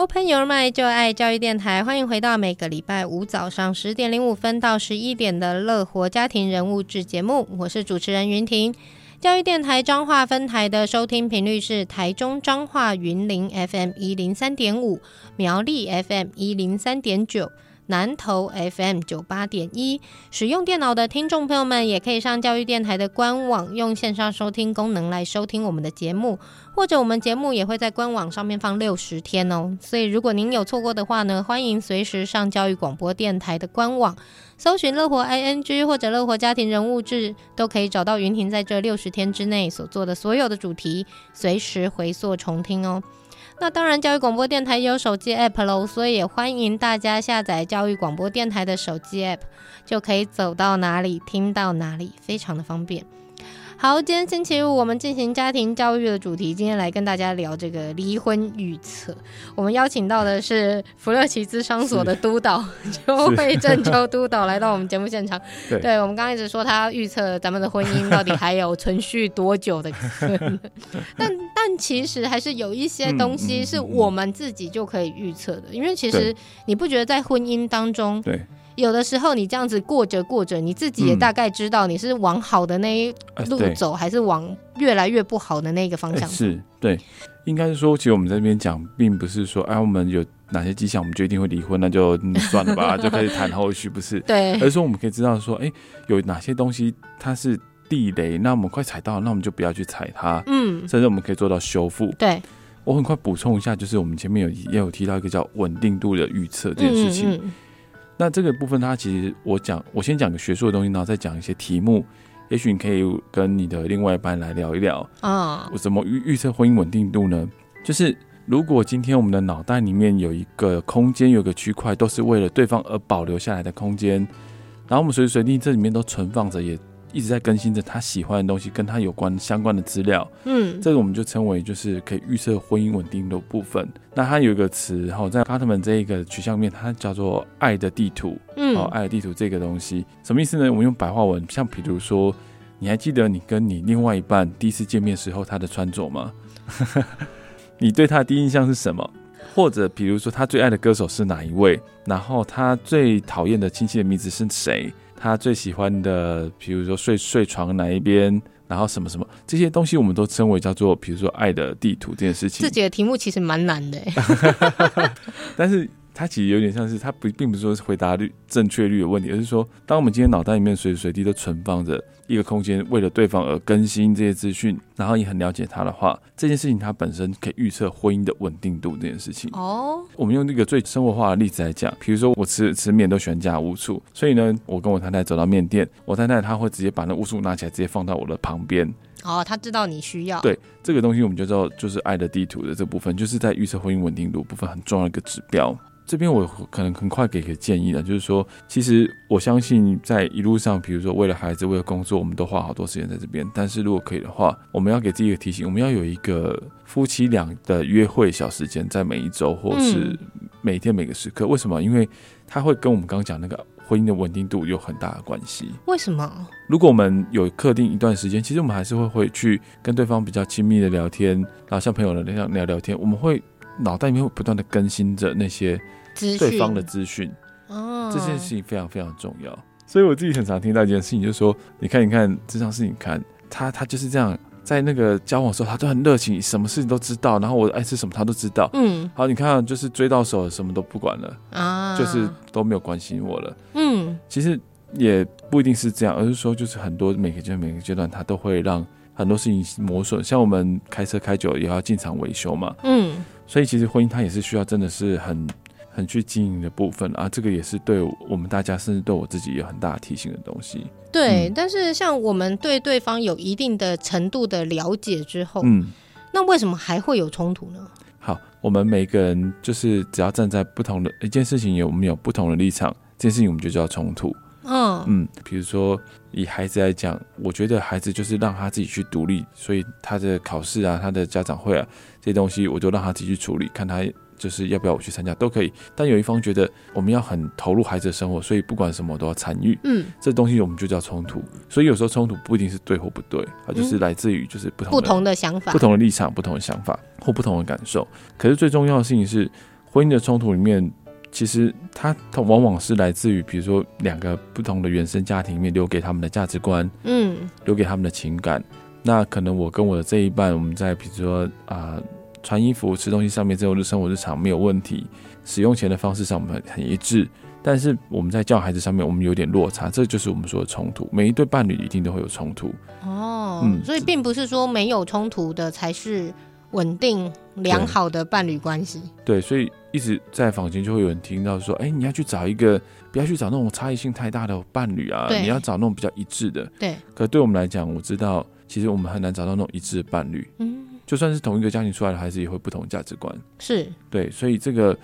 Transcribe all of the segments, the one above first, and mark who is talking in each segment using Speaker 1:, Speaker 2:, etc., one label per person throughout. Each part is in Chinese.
Speaker 1: Open Your Mind 就爱教育电台，欢迎回到每个礼拜五早上十点零五分到十一点的乐活家庭人物志节目，我是主持人云婷。教育电台彰化分台的收听频率是台中彰化云林 FM 一零三点五，苗栗 FM 一零三点九。南投 FM 九八点一，使用电脑的听众朋友们也可以上教育电台的官网，用线上收听功能来收听我们的节目，或者我们节目也会在官网上面放六十天哦。所以如果您有错过的话呢，欢迎随时上教育广播电台的官网，搜寻乐活 ING 或者乐活家庭人物志，都可以找到云婷在这六十天之内所做的所有的主题，随时回溯重听哦。那当然，教育广播电台也有手机 App 喽，所以也欢迎大家下载教育广播电台的手机 App，就可以走到哪里听到哪里，非常的方便。好，今天星期五，我们进行家庭教育的主题。今天来跟大家聊这个离婚预测。我们邀请到的是福乐奇咨商所的督导邱慧正邱督导来到我们节目现场。对，对我们刚刚一直说他预测咱们的婚姻到底还有存续多久的可能，但但其实还是有一些东西是我们自己就可以预测的，因为其实你不觉得在婚姻当中，对。有的时候你这样子过着过着，你自己也大概知道你是往好的那一路走，嗯、还是往越来越不好的那个方向走。
Speaker 2: 是，对，应该是说，其实我们在这边讲，并不是说，哎，我们有哪些迹象，我们就一定会离婚，那就算了吧，就开始谈后续，不是？对。而是说，我们可以知道说，哎，有哪些东西它是地雷，那我们快踩到，那我们就不要去踩它。嗯。甚至我们可以做到修复。对。我很快补充一下，就是我们前面有也有提到一个叫稳定度的预测这件事情。嗯嗯那这个部分，它其实我讲，我先讲个学术的东西，然后再讲一些题目。也许你可以跟你的另外一半来聊一聊啊，我怎么预预测婚姻稳定度呢？就是如果今天我们的脑袋里面有一个空间，有个区块，都是为了对方而保留下来的空间，然后我们随时随地这里面都存放着也。一直在更新着他喜欢的东西，跟他有关相关的资料。嗯，这个我们就称为就是可以预测婚姻稳定的部分。那它有一个词，然后在卡特门这一个取向面，它叫做“爱的地图”。嗯，哦，爱的地图这个东西什么意思呢？我们用白话文，像比如说，你还记得你跟你另外一半第一次见面时候他的穿着吗？你对他的第一印象是什么？或者比如说他最爱的歌手是哪一位？然后他最讨厌的亲戚的名字是谁？他最喜欢的，比如说睡睡床哪一边，然后什么什么这些东西，我们都称为叫做，比如说爱的地图这件事情。这几个题目其实蛮难的，但是。它其实有点像是，它不并不是说是回答率正确率的问题，而是说，当我们今天脑袋里面随时随地都存放着一个空间，为了对方而更新这些资讯，然后你很了解他的话，这件事情它本身可以预测婚姻的稳定度这件事情。哦，我们用那个最生活化的例子来讲，比如说我吃吃面都喜欢加乌醋，所以呢，我跟我太太走到面店，我太太她会直接把那乌醋拿起来，直接放到我的旁边。哦，她知道你需要。对，这个东西我们就知道，就是爱的地图的这部分，就是在预测婚姻稳定度部分很重要的一个指标。这边我可能很快给个建议了，就是说，其实我相信在一路上，比如说为了孩子、为了工作，我们都花好多时间在这边。但是如果可以的话，我们要给自己一个提醒，我们要有一个夫妻俩的约会小时间，在每一周或是每天每个时刻。为什么？因为它会跟我们刚刚讲那个婚姻的稳定度有很大的关系。为什么？如果我们有特定一段时间，其实我们还是会会去跟对方比较亲密的聊天，然后像朋友的那样聊聊天，我们会脑袋里面会不断的更新着那些。对方的资讯，哦，这件事情非常非常重要。所以我自己很常听到一件事情，就是说，你看，你看这张事情，看他，他就是这样，在那个交往的时候，他都很热情，什么事情都知道，然后我爱吃什么他都知道，嗯，好，你看，就是追到手，什么都不管了，啊，就是都没有关心我了，嗯，其实也不一定是这样，而是说，就是很多每个阶段每个阶段，他都会让很多事情磨损。像我们开车开久了也要进厂维修嘛，嗯，所以其实婚姻它也是需要真的是很。很去经营的部分啊，这个也是对我们大家，甚至对我自己有很大的提醒的东西。对，嗯、但是像我们对对方有一定的程度的了解之后，嗯，那为什么还会有冲突呢？好，我们每个人就是只要站在不同的一件事情，有我们有不同的立场，这件事情我们就叫冲突。嗯嗯，比如说以孩子来讲，我觉得孩子就是让他自己去独立，所以他的考试啊，他的家长会啊，这些东西我就让他自己去处理，看他。就是要不要我去参加都可以，但有一方觉得我们要很投入孩子的生活，所以不管什么都要参与。嗯，这东西我们就叫冲突。所以有时候冲突不一定是对或不对，它就是来自于就是不同的不同的想法、不同的立场、不同的想法或不同的感受。可是最重要的事情是，婚姻的冲突里面，其实它它往往是来自于，比如说两个不同的原生家庭里面留给他们的价值观，嗯，留给他们的情感。那可能我跟我的这一半，我们在比如说啊、呃，穿衣服、吃东西上面，这种日生活日常没有问题，使用钱的方式上我们很一致。但是我们在教孩子上面，我们有点落差，这就是我们说的冲突。每一对伴侣一定都会有冲突
Speaker 1: 哦，嗯，所以并不是说没有冲突的才是稳定良好的伴侣关系。
Speaker 2: 对，所以一直在房间就会有人听到说，哎，你要去找一个，不要去找那种差异性太大的伴侣啊，你要找那种比较一致的。
Speaker 1: 对。
Speaker 2: 可对我们来讲，我知道其实我们很难找到那种一致的伴侣。嗯，就算是同一个家庭出来的孩子，也会不同价值观。
Speaker 1: 是。
Speaker 2: 对，所以这个。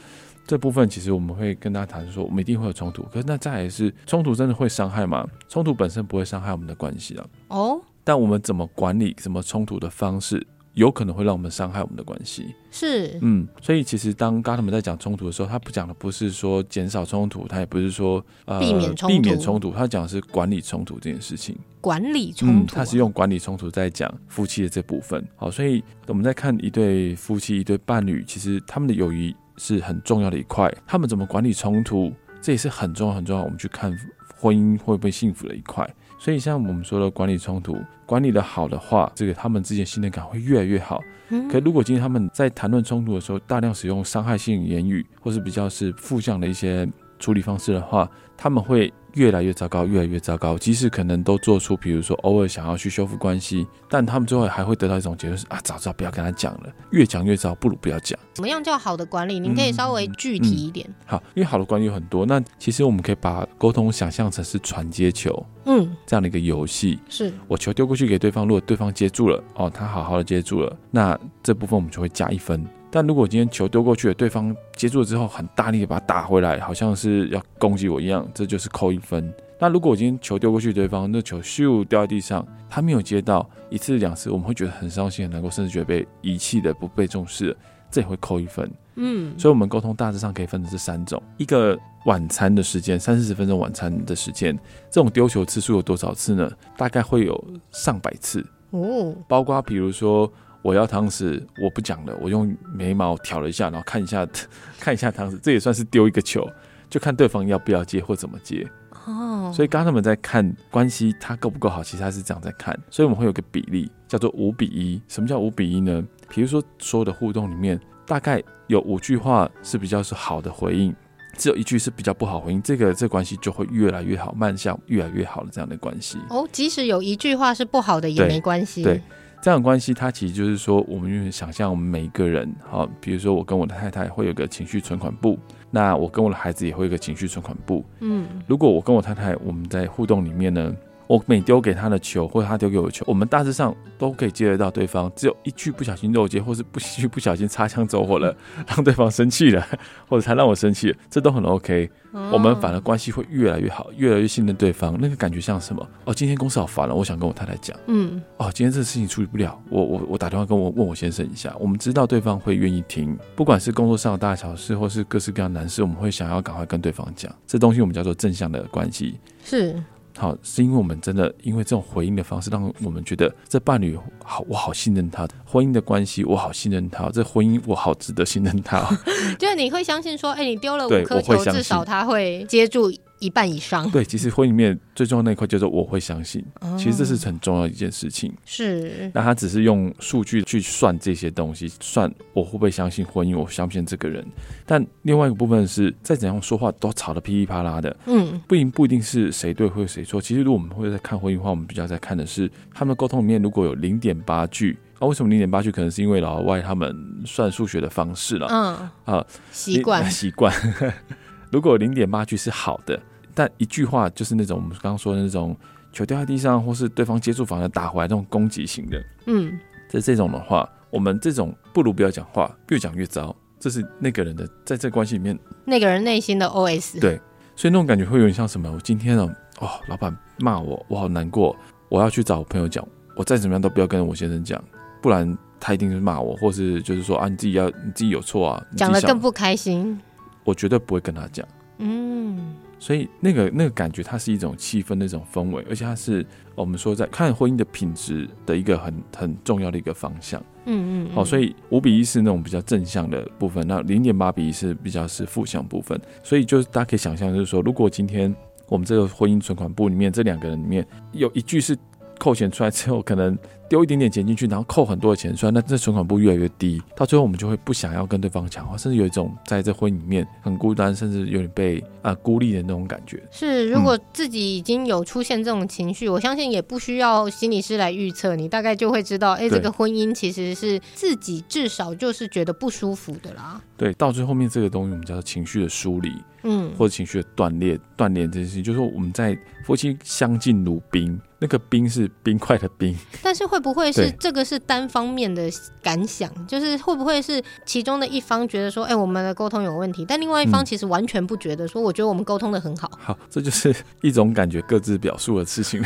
Speaker 2: 这部分其实我们会跟大家谈说，我们一定会有冲突。可是那再来是冲突真的会伤害吗？冲突本身不会伤害我们的关系啊。哦。但我们怎么管理什么冲突的方式，有可能会让我们伤害我们的关系。
Speaker 1: 是。
Speaker 2: 嗯。所以其实当刚他们在讲冲突的时候，他不讲的不是说减少冲突，他也不是说呃
Speaker 1: 避免冲突，
Speaker 2: 避免冲突，他讲的是管理冲突这件事情。
Speaker 1: 管理冲突啊。
Speaker 2: 嗯，他是用管理冲突在讲夫妻的这部分。好，所以我们在看一对夫妻、一对伴侣，其实他们的友谊。是很重要的一块，他们怎么管理冲突，这也是很重要很重要。我们去看婚姻会不会幸福的一块。所以像我们说的管理冲突，管理的好的话，这个他们之间信任感会越来越好。可如果今天他们在谈论冲突的时候，大量使用伤害性言语，或是比较是负向的一些处理方式的话，他们会。越来越糟糕，越来越糟糕。即使可能都做出，比如说偶尔想要去修复关系，但他们最后还会得到一种结论是啊，早知道不要跟他讲了，越讲越糟，不如不要讲。
Speaker 1: 怎么样叫好的管理？您可以稍微具体一点。
Speaker 2: 嗯嗯、好，因为好的管理有很多。那其实我们可以把沟通想象成是传接球，嗯，这样的一个游戏。
Speaker 1: 是
Speaker 2: 我球丢过去给对方，如果对方接住了，哦，他好好的接住了，那这部分我们就会加一分。但如果今天球丢过去了，对方接住了之后很大力的把它打回来，好像是要攻击我一样，这就是扣一分。那如果我今天球丢过去，对方那球咻掉在地上，他没有接到一次两次，我们会觉得很伤心很难过，甚至觉得被遗弃的不被重视，这也会扣一分。嗯，所以我们沟通大致上可以分成这三种：一个晚餐的时间，三四十分钟晚餐的时间，这种丢球次数有多少次呢？大概会有上百次哦，包括比如说。我要汤匙，我不讲了，我用眉毛挑了一下，然后看一下，看一下汤匙，这也算是丢一个球，就看对方要不要接或怎么接。哦，所以刚刚他们在看关系，他够不够好，其实他是这样在看。所以我们会有个比例，叫做五比一。什么叫五比一呢？比如说所有的互动里面，大概有五句话是比较是好的回应，只有一句是比较不好回应，这个这个关系就会越来越好，迈向越来越好的这样的关系。
Speaker 1: 哦，即使有一句话是不好的也没关系。
Speaker 2: 对。对这样的关系，它其实就是说，我们用想象我们每一个人，好，比如说我跟我的太太会有个情绪存款簿，那我跟我的孩子也会有个情绪存款簿。嗯，如果我跟我太太我们在互动里面呢，我每丢给他的球，或者他丢给我的球，我们大致上都可以接得到对方。只有一句不小心漏接，或是不一句不小心擦枪走火了，让对方生气了，或者他让我生气了，这都很 OK。哦、我们反而关系会越来越好，越来越信任对方。那个感觉像什么？哦，今天公司好烦了，我想跟我太太讲。嗯。哦，今天这个事情处理不了，我我我打电话跟我问我先生一下。我们知道对方会愿意听，不管是工作上的大小事，或是各式各样的难事，我们会想要赶快跟对方讲。这东西我们叫做正向的关系。
Speaker 1: 是。
Speaker 2: 好，是因为我们真的因为这种回应的方式，让我们觉得这伴侣好，我好信任他；婚姻的关系，我好信任他；这婚姻我好值得信任他。
Speaker 1: 就是你会相信说，哎、欸，你丢了五颗球，至少他会接住。一半以上，
Speaker 2: 对，其实婚姻里面最重要的那一块就是我会相信，哦、其实这是很重要的一件事情。
Speaker 1: 是，
Speaker 2: 那他只是用数据去算这些东西，算我会不会相信婚姻，我相信这个人。但另外一个部分是，再怎样说话都吵得噼里啪啦的，嗯，不一不一定是谁对或谁错。其实如果我们会在看婚姻的话，我们比较在看的是他们的沟通里面如果有零点八句，啊，为什么零点八句？可能是因为老外他们算数学的方式了，嗯啊，
Speaker 1: 习惯
Speaker 2: 习惯。如果零点八句是好的，但一句话就是那种我们刚刚说的那种球掉在地上，或是对方接触反而打回来这种攻击型的，嗯，在这种的话，我们这种不如不要讲话，越讲越糟。这是那个人的在这关系里面，
Speaker 1: 那个人内心的 OS。
Speaker 2: 对，所以那种感觉会有点像什么？我今天哦，哦，老板骂我，我好难过，我要去找我朋友讲，我再怎么样都不要跟我先生讲，不然他一定是骂我，或是就是说啊，你自己要你自己有错啊，讲
Speaker 1: 的更不开心。
Speaker 2: 我绝对不会跟他讲，嗯，所以那个那个感觉，它是一种气氛的一种氛围，而且它是我们说在看婚姻的品质的一个很很重要的一个方向。
Speaker 3: 嗯嗯，
Speaker 2: 好，所以五比一是那种比较正向的部分，那零点八比一是比较是负向部分。所以就是大家可以想象，就是说，如果今天我们这个婚姻存款簿里面这两个人里面有一句是扣钱出来之后，可能。丢一点点钱进去，然后扣很多的钱出来，那这存款不越来越低，到最后我们就会不想要跟对方讲话，甚至有一种在这婚姻里面很孤单，甚至有点被啊、呃、孤立的那种感觉。
Speaker 3: 是，如果自己已经有出现这种情绪，嗯、我相信也不需要心理师来预测，你大概就会知道，哎，这个婚姻其实是自己至少就是觉得不舒服的啦。
Speaker 2: 对，到最后面这个东西我们叫做情绪的梳理，
Speaker 3: 嗯，或
Speaker 2: 者情绪的断裂，断裂这件事情，就是说我们在夫妻相敬如宾。那个冰是冰块的冰，
Speaker 3: 但是会不会是这个是单方面的感想？就是会不会是其中的一方觉得说，哎、欸，我们的沟通有问题，但另外一方其实完全不觉得，说我觉得我们沟通的很好。
Speaker 2: 好，这就是 一种感觉各自表述的事情。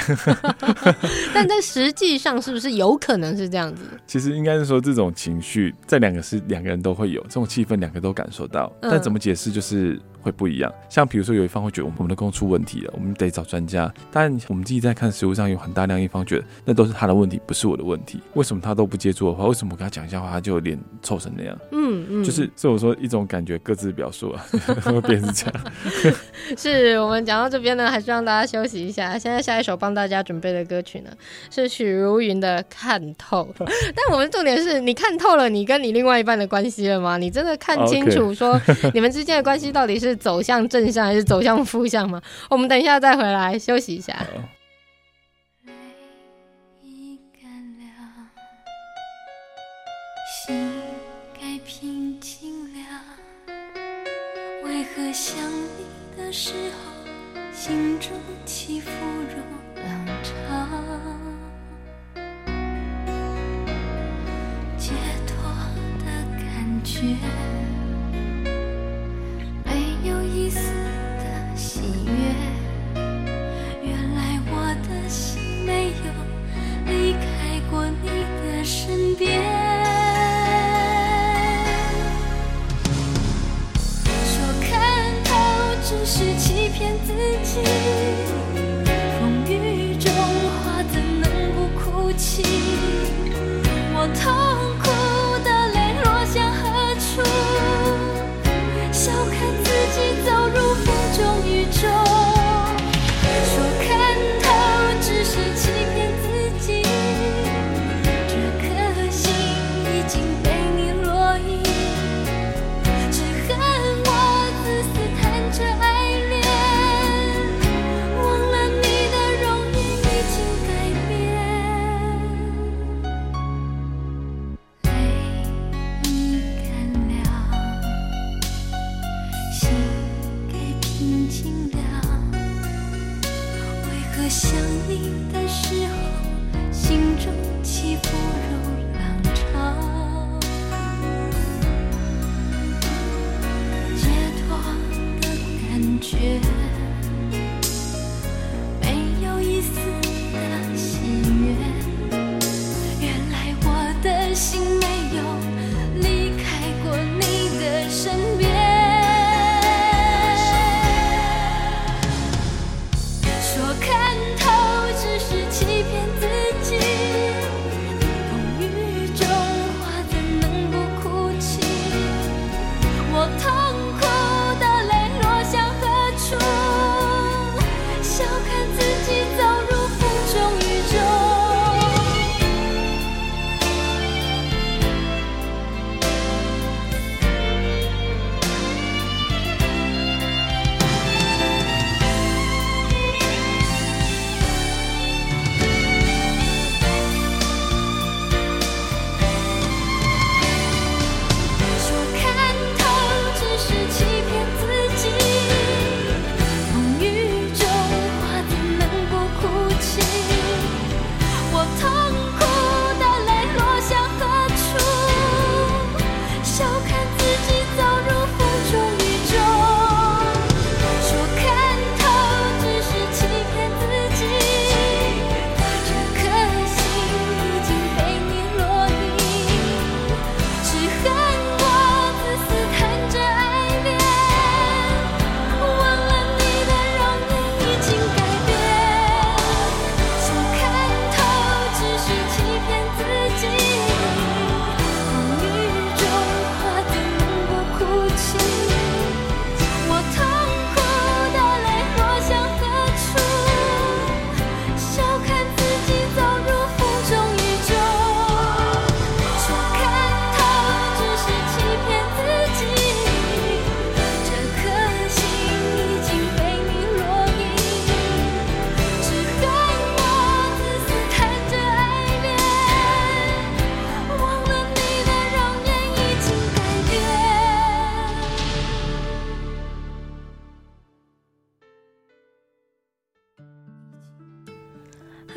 Speaker 3: 但在实际上是不是有可能是这样子？
Speaker 2: 其实应该是说，这种情绪在两个是两个人都会有，这种气氛两个都感受到，但怎么解释就是。会不一样，像比如说有一方会觉得我们的沟通出问题了，我们得找专家。但我们自己在看实物上有很大量一方觉得那都是他的问题，不是我的问题。为什么他都不接触的话？为什么我跟他讲一下话，他就脸臭成那样？
Speaker 3: 嗯嗯，
Speaker 2: 就是所以我说一种感觉，各自表述啊，会变成这样。
Speaker 3: 是我们讲到这边呢，还是让大家休息一下。现在下一首帮大家准备的歌曲呢，是许茹芸的《看透》。但我们重点是你看透了你跟你另外一半的关系了吗？你真的看清楚说 你们之间的关系到底是？是走向正向还是走向负向吗？我们等一下再回来休息一下。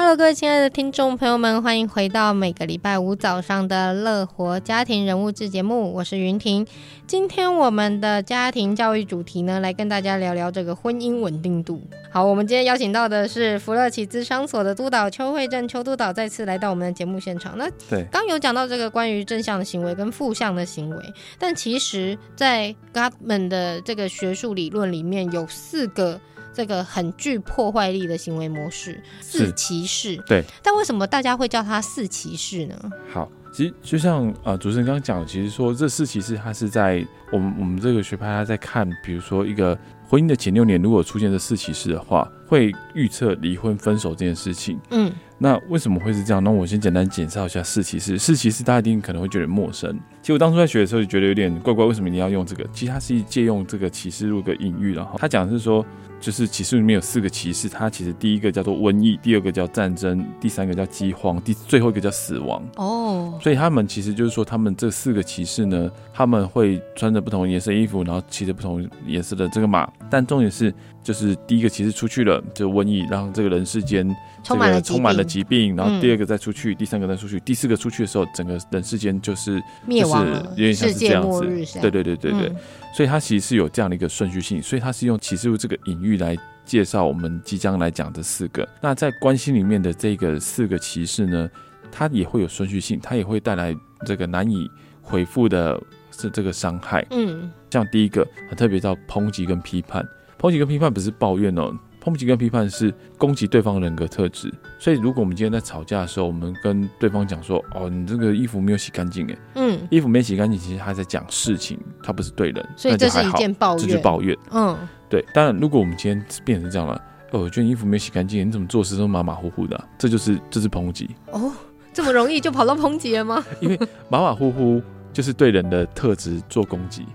Speaker 1: Hello，各位亲爱的听众朋友们，欢迎回到每个礼拜五早上的乐活家庭人物志节目，我是云婷。今天我们的家庭教育主题呢，来跟大家聊聊这个婚姻稳定度。好，我们今天邀请到的是福乐奇资商所的督导邱慧正邱督导，再次来到我们的节目现场。那对，刚有讲到这个关于正向的行为跟负向的行为，但其实，在 Gottman 的这个学术理论里面有四个。这个很具破坏力的行为模式，四骑士。
Speaker 2: 对，
Speaker 1: 但为什么大家会叫它四骑士呢？
Speaker 2: 好，其实就像啊、呃，主持人刚刚讲，其实说这四骑士，他是在我们我们这个学派，他在看，比如说一个婚姻的前六年，如果出现这四骑士的话，会预测离婚分手这件事情。嗯。那为什么会是这样？那我先简单介绍一下四骑士。四骑士大家一定可能会觉得陌生。其实我当初在学的时候就觉得有点怪怪，为什么一定要用这个？其实它是借用这个启示录的隐喻，然后他讲的是说，就是骑士里面有四个骑士，他其实第一个叫做瘟疫，第二个叫战争，第三个叫饥荒，第最后一个叫死亡。哦，所以他们其实就是说，他们这四个骑士呢，他们会穿着不同颜色衣服，然后骑着不同颜色的这个马，但重点是。就是第一个骑士出去了，就瘟疫让这个人世间这个充满了疾病，然后第二个再出去，嗯、第三个再出去，第四个出去的时候，整个人世间就是灭亡有点像是这样子。对对对对对，嗯、所以它其实是有这样的一个顺序性，所以它是用启示录这个隐喻来介绍我们即将来讲的四个。那在关系里面的这个四个骑士呢，它也会有顺序性，它也会带来这个难以回复的是这个伤害。嗯，像第一个很特别叫抨击跟批判。抨击跟批判不是抱怨哦，抨击跟批判是攻击对方人格特质。所以，如果我们今天在吵架的时候，我们跟对方讲说：“哦，你这个衣服没有洗干净。”哎，嗯，衣服没洗干净，其实他在讲事情，他不是对人。
Speaker 1: 所以这是一件抱怨，
Speaker 2: 这是抱怨。嗯，对。当然，如果我们今天变成这样了，哦，我觉得衣服没有洗干净，你怎么做事都马马虎虎的啊？这就是这是抨击。
Speaker 1: 哦，这么容易就跑到抨击了吗？
Speaker 2: 因为马马虎虎就是对人的特质做攻击，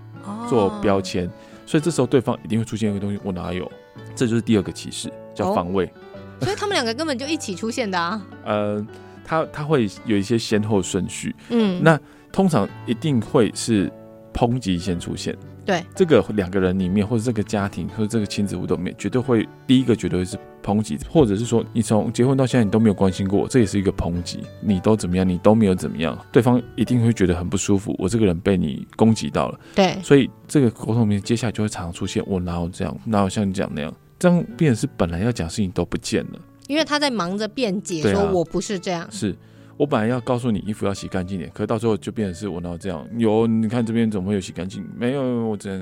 Speaker 2: 做标签。所以这时候对方一定会出现一个东西，我哪有？这就是第二个骑士，叫防卫。
Speaker 1: 哦、所以他们两个根本就一起出现的啊。
Speaker 2: 呃，他他会有一些先后顺序。嗯，那通常一定会是抨击先出现。对，这个两个人里面，或者这个家庭，或者这个亲子互动里面，绝对会第一个绝对会是抨击，或者是说你从结婚到现在你都没有关心过我，这也是一个抨击。你都怎么样，你都没有怎么样，对方一定会觉得很不舒服。我这个人被你攻击到了，对，所以这个沟通里面接下来就会常常出现我哪有这样，哪有像你讲那样，这样变成是本来要讲事情都不见了，
Speaker 1: 因为他在忙着辩解，说我不是这样，
Speaker 2: 是。我本来要告诉你衣服要洗干净点，可是到最后就变成是我哪有这样？有，你看这边怎么会有洗干净？没有，我真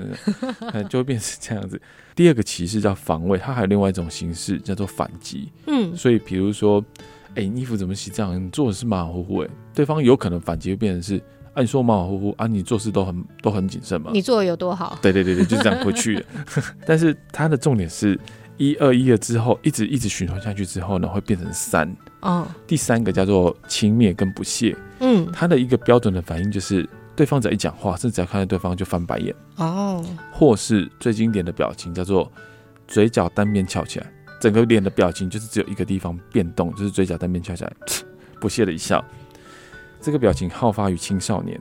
Speaker 2: 的，就会变成这样子。第二个歧视叫防卫，它还有另外一种形式叫做反击。嗯，所以比如说，哎、欸，衣服怎么洗这样？你做的是马马虎虎，哎，对方有可能反击会变成是，啊，你说马马虎虎啊，你做事都很都很谨慎嘛？
Speaker 1: 你做的有多好？
Speaker 2: 对对对对，就这样回去。但是它的重点是一二一了之后，一直一直循环下去之后呢，会变成三。哦，第三个叫做轻蔑跟不屑，嗯，他的一个标准的反应就是，对方只要一讲话，甚至只要看到对方就翻白眼，哦，或是最经典的表情叫做嘴角单边翘起来，整个脸的表情就是只有一个地方变动，就是嘴角单边翘起来，不屑的一笑，这个表情好发于青少年，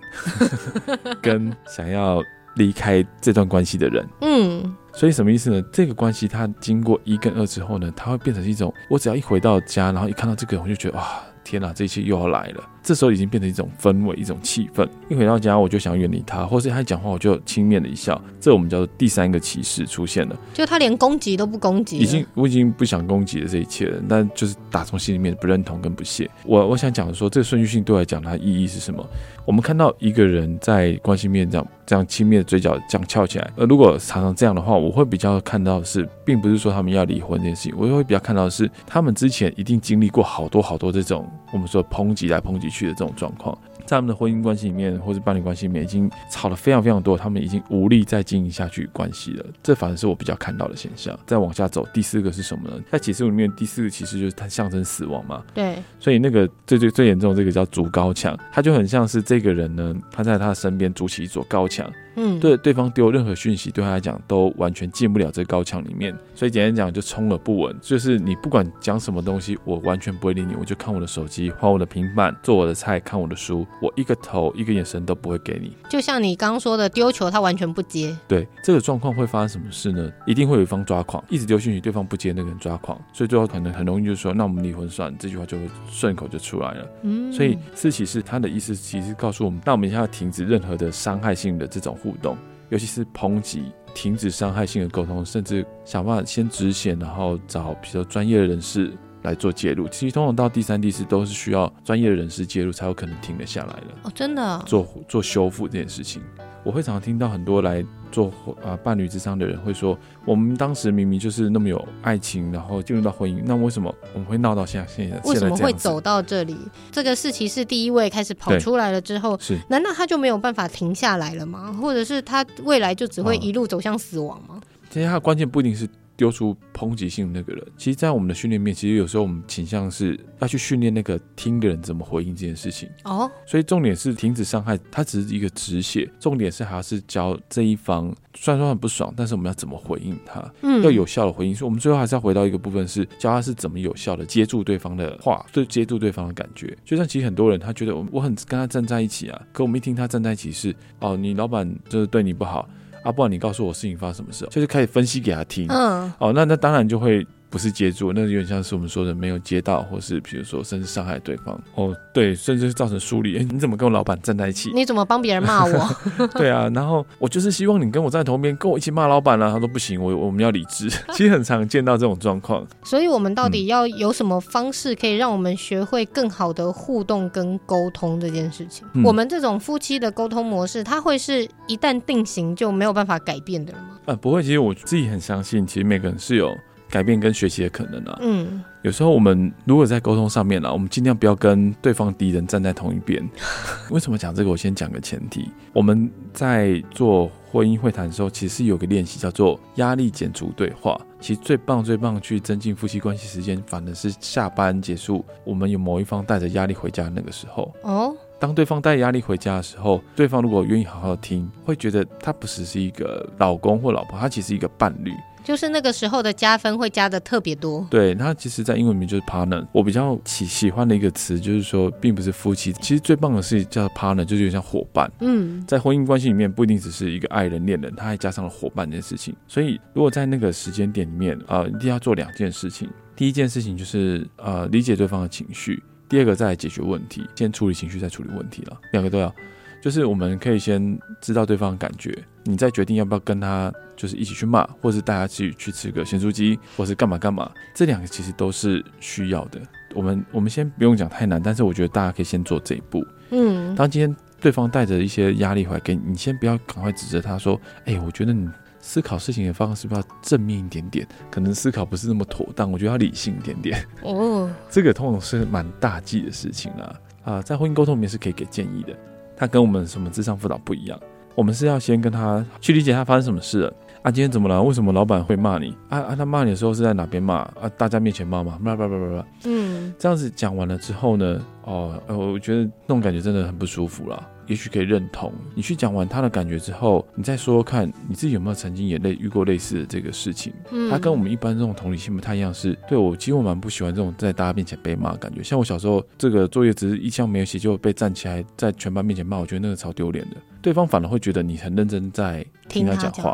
Speaker 2: 跟想要离开这段关系的人，嗯。所以什么意思呢？这个关系它经过一跟二之后呢，它会变成一种，我只要一回到家，然后一看到这个，我就觉得哇，天哪，这一切又要来了。这时候已经变成一种氛围，一种气氛。一回到家，我就想远离他，或是他一讲话，我就轻蔑的一笑。这我们叫做第三个歧视出现了，
Speaker 1: 就他连攻击都不攻击，
Speaker 2: 已经我已经不想攻击了这一切了，但就是打从心里面不认同跟不屑。我我想讲的说，这个顺序性对我来讲，它的意义是什么？我们看到一个人在关系面这样这样轻蔑的嘴角这样翘起来，呃，如果常常这样的话，我会比较看到的是，并不是说他们要离婚这件事情，我会比较看到的是，他们之前一定经历过好多好多这种我们说抨击来抨击去的这种状况。在他们的婚姻关系里面，或是伴侣关系里面，已经吵了非常非常多，他们已经无力再经营下去关系了。这反而是我比较看到的现象。再往下走，第四个是什么呢？在启示录里面，第四个其实就是它象征死亡嘛。对。所以那个最最最严重的这个叫筑高墙，它就很像是这个人呢，他在他的身边筑起一座高墙。嗯，对对方丢任何讯息，对他来讲都完全进不了这高墙里面。所以简单讲，就充耳不闻，就是你不管讲什么东西，我完全不会理你，我就看我的手机，滑我的平板，做我的菜，看我的书，我一个头一个眼神都不会给你。
Speaker 1: 就像你刚刚说的，丢球他完全不接。
Speaker 2: 对，这个状况会发生什么事呢？一定会有一方抓狂，一直丢讯息，对方不接，那个人抓狂，所以最后可能很容易就说，那我们离婚算了，这句话就会顺口就出来了。嗯，所以四骑士他的意思其实告诉我们，那我们现在要停止任何的伤害性的这种互动，尤其是抨击，停止伤害性的沟通，甚至想办法先止血，然后找比较专业的人士来做介入。其实通常到第三、第四都是需要专业的人士介入，才有可能停得下来的。
Speaker 1: 哦，真的，
Speaker 2: 做做修复这件事情。我会常常听到很多来做啊伴侣咨商的人会说，我们当时明明就是那么有爱情，然后进入到婚姻，那为什么我们会闹到现在？现在
Speaker 1: 为什么会走到这里？这个事情是第一位开始跑出来了之后，是难道他就没有办法停下来了吗？或者是他未来就只会一路走向死亡吗？
Speaker 2: 其实他的关键不一定是。丢出抨击性的那个人，其实，在我们的训练面，其实有时候我们倾向是要去训练那个听的人怎么回应这件事情。哦，所以重点是停止伤害，它只是一个止血，重点是还是教这一方，虽然说很不爽，但是我们要怎么回应他，嗯，要有效的回应。所以，我们最后还是要回到一个部分，是教他是怎么有效的接住对方的话，对，接住对方的感觉。就像其实很多人他觉得我我很跟他站在一起啊，可我们一听他站在一起是哦，你老板就是对你不好。啊，不然你告诉我事情发生什么事，就是开始分析给他听。嗯，哦，那那当然就会。不是接住，那有点像是我们说的没有接到，或是比如说甚至伤害对方哦，对，甚至是造成疏离。哎，你怎么跟我老板站在一起？
Speaker 1: 你怎么帮别人骂我？
Speaker 2: 对啊，然后我就是希望你跟我站在同边，跟我一起骂老板啊。他说不行，我我们要理智。其实很常见到这种状况。
Speaker 1: 所以我们到底要有什么方式可以让我们学会更好的互动跟沟通这件事情？嗯、我们这种夫妻的沟通模式，它会是一旦定型就没有办法改变的了吗？
Speaker 2: 呃，不会。其实我自己很相信，其实每个人是有。改变跟学习的可能啊，嗯，有时候我们如果在沟通上面呢，我们尽量不要跟对方敌人站在同一边。为什么讲这个？我先讲个前提，我们在做婚姻会谈的时候，其实是有个练习叫做压力减除对话。其实最棒最棒去增进夫妻关系时间，反而是下班结束，我们有某一方带着压力回家那个时候。哦，当对方带压力回家的时候，对方如果愿意好好听，会觉得他不只是一个老公或老婆，他其实是一个伴侣。
Speaker 1: 就是那个时候的加分会加的特别多。
Speaker 2: 对，它其实，在英文里面就是 partner。我比较喜喜欢的一个词，就是说，并不是夫妻，其实最棒的是叫 partner，就是有点像伙伴。嗯，在婚姻关系里面，不一定只是一个爱人、恋人，他还加上了伙伴这件事情。所以，如果在那个时间点里面啊、呃，一定要做两件事情。第一件事情就是呃，理解对方的情绪；第二个，再来解决问题。先处理情绪，再处理问题了，两个都要。就是我们可以先知道对方的感觉，你再决定要不要跟他就是一起去骂，或是大家去去吃个咸酥鸡，或是干嘛干嘛。这两个其实都是需要的。我们我们先不用讲太难，但是我觉得大家可以先做这一步。嗯，当今天对方带着一些压力回来给你，你先不要赶快指责他说：“哎，我觉得你思考事情的方式是不要正面一点点？可能思考不是那么妥当，我觉得要理性一点点。”哦，这个通常是蛮大忌的事情啦。啊，在婚姻沟通里面是可以给建议的。他跟我们什么智商辅导不一样，我们是要先跟他去理解他发生什么事了啊，今天怎么了？为什么老板会骂你？啊啊，他骂你的时候是在哪边骂？啊，大家面前骂吗？叭叭叭叭叭，嗯，这样子讲完了之后呢，哦，我觉得那种感觉真的很不舒服了。也许可以认同你去讲完他的感觉之后，你再说说看你自己有没有曾经也类遇过类似的这个事情。嗯，他跟我们一般这种同理心不太一样，是对我其实我蛮不喜欢这种在大家面前被骂的感觉。像我小时候，这个作业只是一项没有写就被站起来在全班面前骂，我觉得那个超丢脸的。对方反而会觉得你很认真在听他讲话。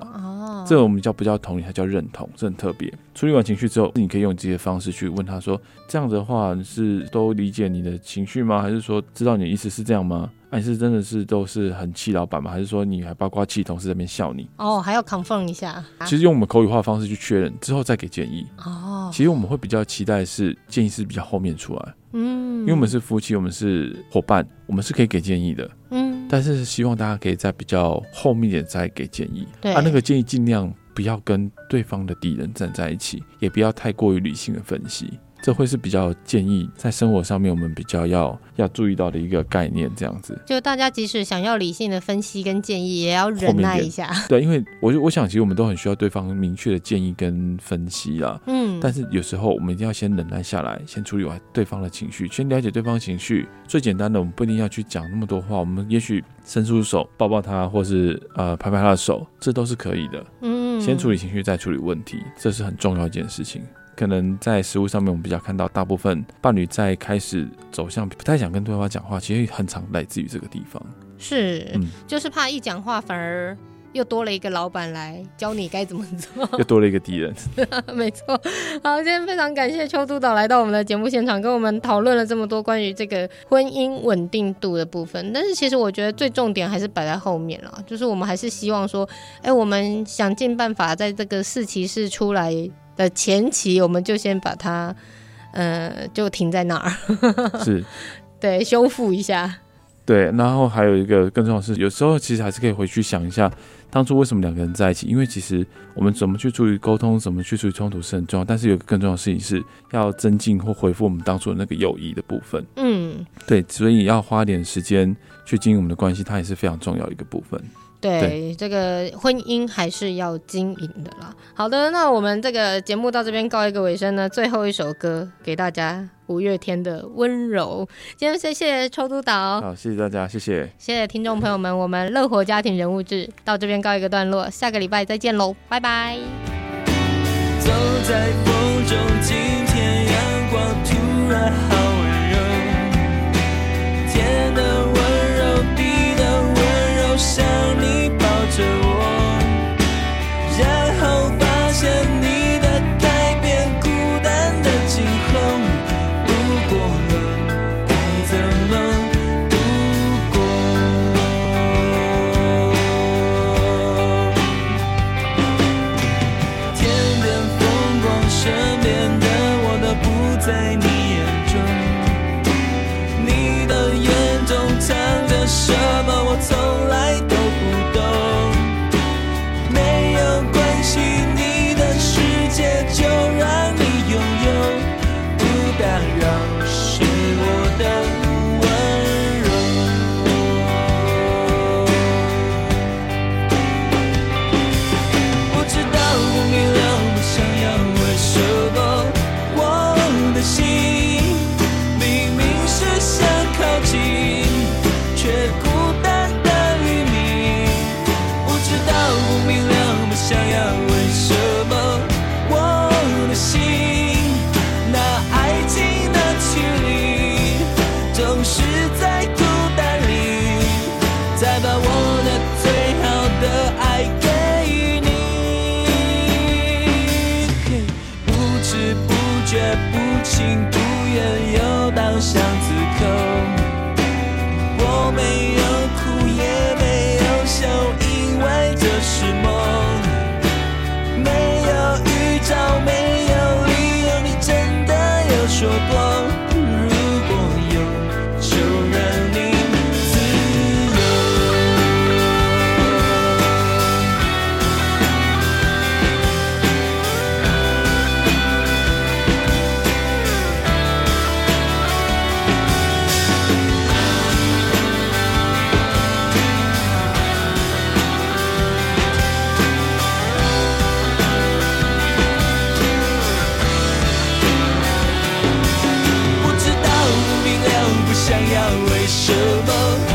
Speaker 2: 哦，这个我们叫不叫同理，它叫认同，这很特别。处理完情绪之后，你可以用你自己的方式去问他说：“这样子的话是都理解你的情绪吗？还是说知道你的意思是这样吗？”还是真的是都是很气老板吗？还是说你还包括气同事在那边笑你？哦，还要 confirm 一下。其实用我们口语化的方式去确认之后再给建议。哦，其实我们会比较期待是建议是比较后面出来。嗯，因为我们是夫妻，我们是伙伴，我们是可以给建议的。嗯，但是希望大家可以在比较后面点再给建议。对，啊，那个建议尽量不要跟对方的敌人站在一起，也不要太过于理性的分析。这会是比较建议在生活上面我们比较要要注意到的一个概念，这样子。
Speaker 4: 就大家即使想要理性的分析跟建议，也要忍耐一下。
Speaker 2: 对，因为我我想其实我们都很需要对方明确的建议跟分析啦。嗯。但是有时候我们一定要先忍耐下来，先处理完对方的情绪，先了解对方的情绪。最简单的，我们不一定要去讲那么多话，我们也许伸出手抱抱他，或是呃拍拍他的手，这都是可以的。嗯。先处理情绪，再处理问题，这是很重要一件事情。可能在食物上面，我们比较看到大部分伴侣在开始走向不太想跟对方讲话，其实很常来自于这个地方。
Speaker 4: 是，嗯，就是怕一讲话，反而又多了一个老板来教你该怎么做，
Speaker 2: 又多了一个敌人。
Speaker 4: 没错。好，今天非常感谢邱督导来到我们的节目现场，跟我们讨论了这么多关于这个婚姻稳定度的部分。但是其实我觉得最重点还是摆在后面了，就是我们还是希望说，哎，我们想尽办法在这个四骑士出来的前期，我们就先把它，呃，就停在那儿，
Speaker 2: 是，
Speaker 4: 对，修复一下，
Speaker 2: 对，然后还有一个更重要的是，有时候其实还是可以回去想一下，当初为什么两个人在一起？因为其实我们怎么去注意沟通，怎么去处理冲突是很重要，但是有个更重要的事情是要增进或恢复我们当初的那个友谊的部分。嗯，对，所以要花点时间去经营我们的关系，它也是非常重要的一个部分。
Speaker 4: 对，对这个婚姻还是要经营的啦。好的，那我们这个节目到这边告一个尾声呢。最后一首歌给大家，五月天的温柔。今天谢谢抽督导，
Speaker 2: 好，谢谢大家，谢谢，
Speaker 4: 谢谢听众朋友们。我们乐活家庭人物志到这边告一个段落，下个礼拜再见喽，拜拜。走在风中，今天阳光突然好你代表我为什么？